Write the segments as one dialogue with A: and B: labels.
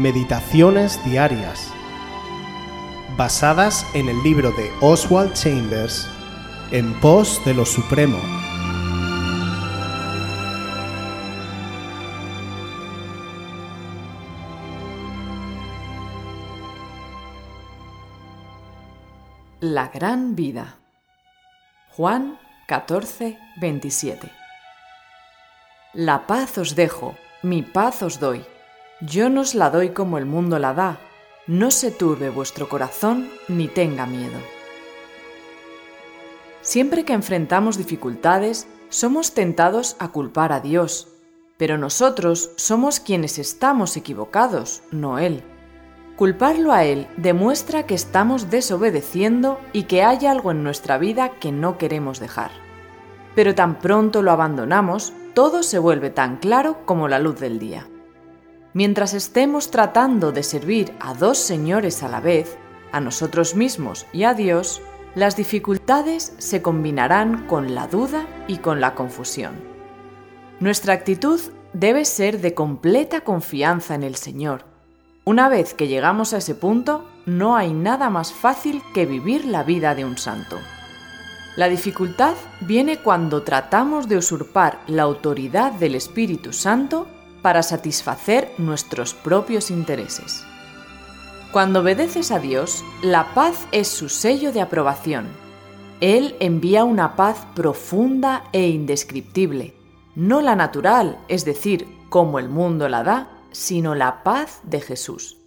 A: Meditaciones Diarias, basadas en el libro de Oswald Chambers, En pos de lo Supremo.
B: La gran vida. Juan 14, 27. La paz os dejo, mi paz os doy. Yo no os la doy como el mundo la da. No se turbe vuestro corazón ni tenga miedo. Siempre que enfrentamos dificultades, somos tentados a culpar a Dios, pero nosotros somos quienes estamos equivocados, no Él. Culparlo a Él demuestra que estamos desobedeciendo y que hay algo en nuestra vida que no queremos dejar. Pero tan pronto lo abandonamos, todo se vuelve tan claro como la luz del día. Mientras estemos tratando de servir a dos señores a la vez, a nosotros mismos y a Dios, las dificultades se combinarán con la duda y con la confusión. Nuestra actitud debe ser de completa confianza en el Señor, una vez que llegamos a ese punto, no hay nada más fácil que vivir la vida de un santo. La dificultad viene cuando tratamos de usurpar la autoridad del Espíritu Santo para satisfacer nuestros propios intereses. Cuando obedeces a Dios, la paz es su sello de aprobación. Él envía una paz profunda e indescriptible, no la natural, es decir, como el mundo la da, sino la paz de Jesús.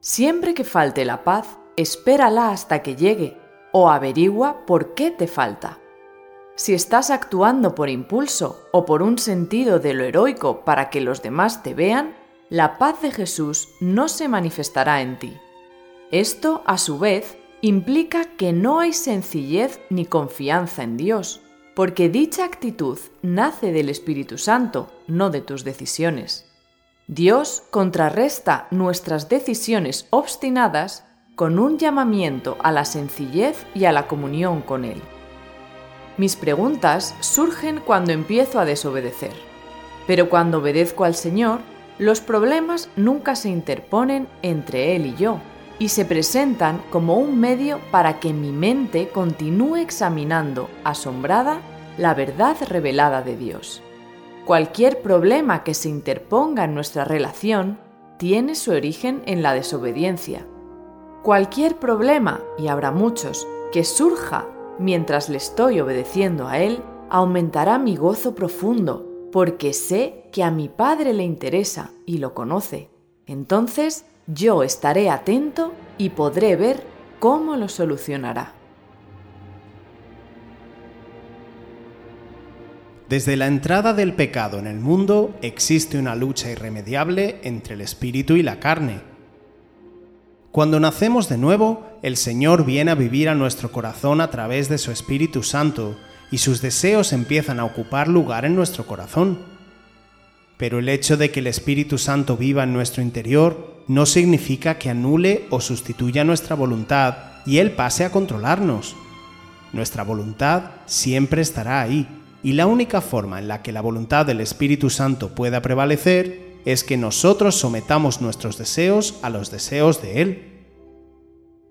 B: Siempre que falte la paz, espérala hasta que llegue o averigua por qué te falta. Si estás actuando por impulso o por un sentido de lo heroico para que los demás te vean, la paz de Jesús no se manifestará en ti. Esto, a su vez, implica que no hay sencillez ni confianza en Dios, porque dicha actitud nace del Espíritu Santo, no de tus decisiones. Dios contrarresta nuestras decisiones obstinadas con un llamamiento a la sencillez y a la comunión con Él. Mis preguntas surgen cuando empiezo a desobedecer, pero cuando obedezco al Señor, los problemas nunca se interponen entre Él y yo, y se presentan como un medio para que mi mente continúe examinando, asombrada, la verdad revelada de Dios. Cualquier problema que se interponga en nuestra relación tiene su origen en la desobediencia. Cualquier problema, y habrá muchos, que surja mientras le estoy obedeciendo a Él, aumentará mi gozo profundo, porque sé que a mi Padre le interesa y lo conoce. Entonces yo estaré atento y podré ver cómo lo solucionará.
A: Desde la entrada del pecado en el mundo existe una lucha irremediable entre el espíritu y la carne. Cuando nacemos de nuevo, el Señor viene a vivir a nuestro corazón a través de su Espíritu Santo y sus deseos empiezan a ocupar lugar en nuestro corazón. Pero el hecho de que el Espíritu Santo viva en nuestro interior no significa que anule o sustituya nuestra voluntad y Él pase a controlarnos. Nuestra voluntad siempre estará ahí y la única forma en la que la voluntad del Espíritu Santo pueda prevalecer es que nosotros sometamos nuestros deseos a los deseos de Él.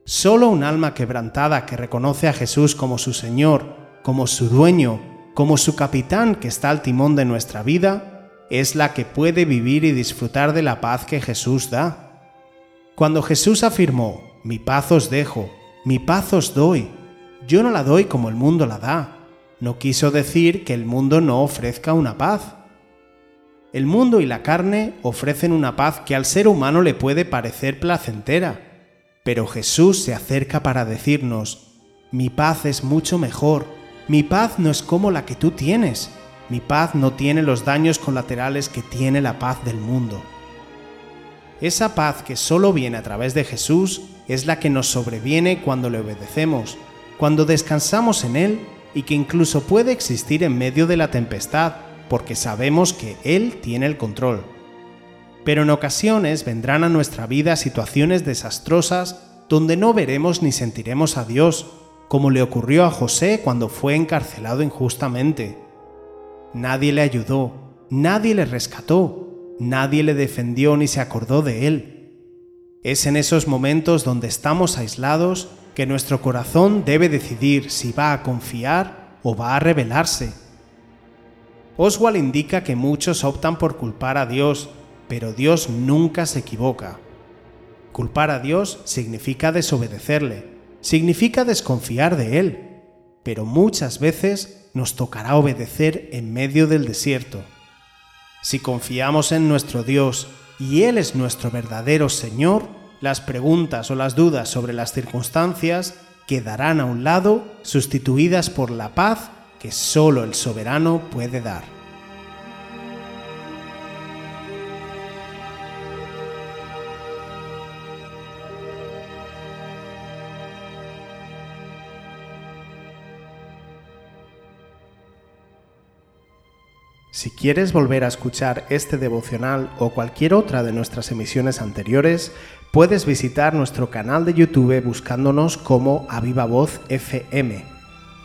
A: Solo un alma quebrantada que reconoce a Jesús como su Señor, como su dueño, como su capitán que está al timón de nuestra vida, es la que puede vivir y disfrutar de la paz que Jesús da. Cuando Jesús afirmó, mi paz os dejo, mi paz os doy, yo no la doy como el mundo la da, no quiso decir que el mundo no ofrezca una paz. El mundo y la carne ofrecen una paz que al ser humano le puede parecer placentera, pero Jesús se acerca para decirnos, mi paz es mucho mejor, mi paz no es como la que tú tienes, mi paz no tiene los daños colaterales que tiene la paz del mundo. Esa paz que solo viene a través de Jesús es la que nos sobreviene cuando le obedecemos, cuando descansamos en Él y que incluso puede existir en medio de la tempestad, porque sabemos que Él tiene el control. Pero en ocasiones vendrán a nuestra vida situaciones desastrosas donde no veremos ni sentiremos a Dios, como le ocurrió a José cuando fue encarcelado injustamente. Nadie le ayudó, nadie le rescató, nadie le defendió ni se acordó de él. Es en esos momentos donde estamos aislados que nuestro corazón debe decidir si va a confiar o va a rebelarse. Oswald indica que muchos optan por culpar a Dios, pero Dios nunca se equivoca. Culpar a Dios significa desobedecerle, significa desconfiar de Él, pero muchas veces nos tocará obedecer en medio del desierto. Si confiamos en nuestro Dios y Él es nuestro verdadero Señor, las preguntas o las dudas sobre las circunstancias quedarán a un lado, sustituidas por la paz que solo el soberano puede dar. Si quieres volver a escuchar este devocional o cualquier otra de nuestras emisiones anteriores, puedes visitar nuestro canal de YouTube buscándonos como Aviva Voz FM.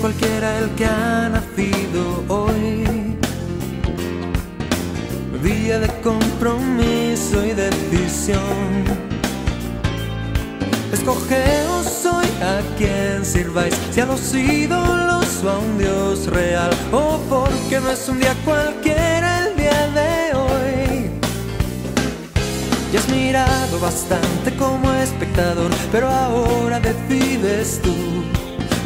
C: cualquiera el que ha nacido hoy. Día de compromiso y decisión. Escogeos hoy a quien sirváis, si a los ídolos o a un Dios real, o porque no es un día cualquiera el día de hoy. Ya has mirado bastante como espectador, pero ahora decides tú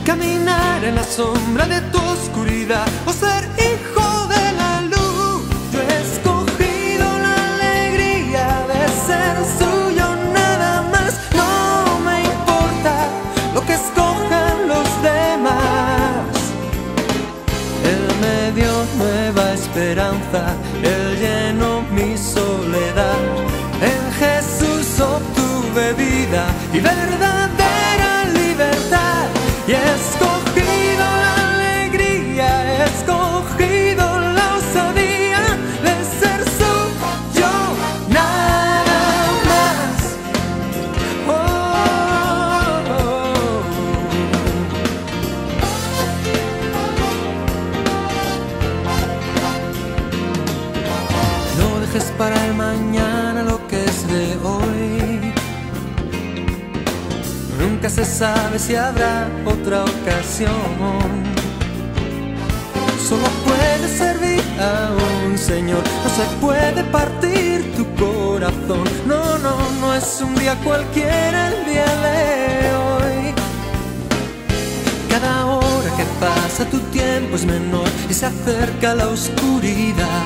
C: caminar en la sombra de tu oscuridad o ser hijo de la luz. Yo he escogido la alegría de ser suyo nada más. No me importa lo que escojan los demás. Él me dio nueva esperanza, Él llenó mi soledad. En Jesús obtuve vida y verdad sabe si habrá otra ocasión. Solo puede servir a un Señor, no se puede partir tu corazón. No, no, no es un día cualquiera el día de hoy. Cada hora que pasa tu tiempo es menor y se acerca la oscuridad.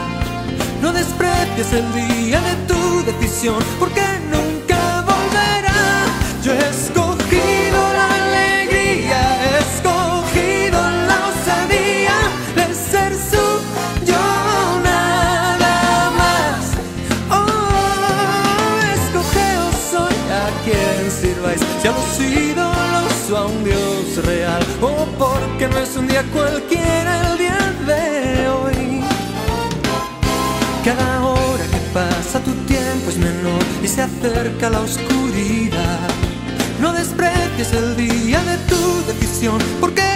C: No desprecies el día de tu decisión, nunca a un Dios real, o porque no es un día cualquiera el día de hoy. Cada hora que pasa tu tiempo es menor y se acerca la oscuridad. No desprecies el día de tu decisión, porque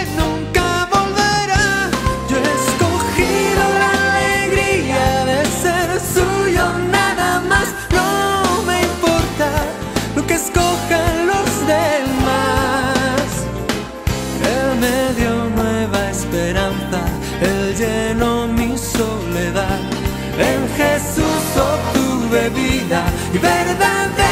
C: bebida y verdadera.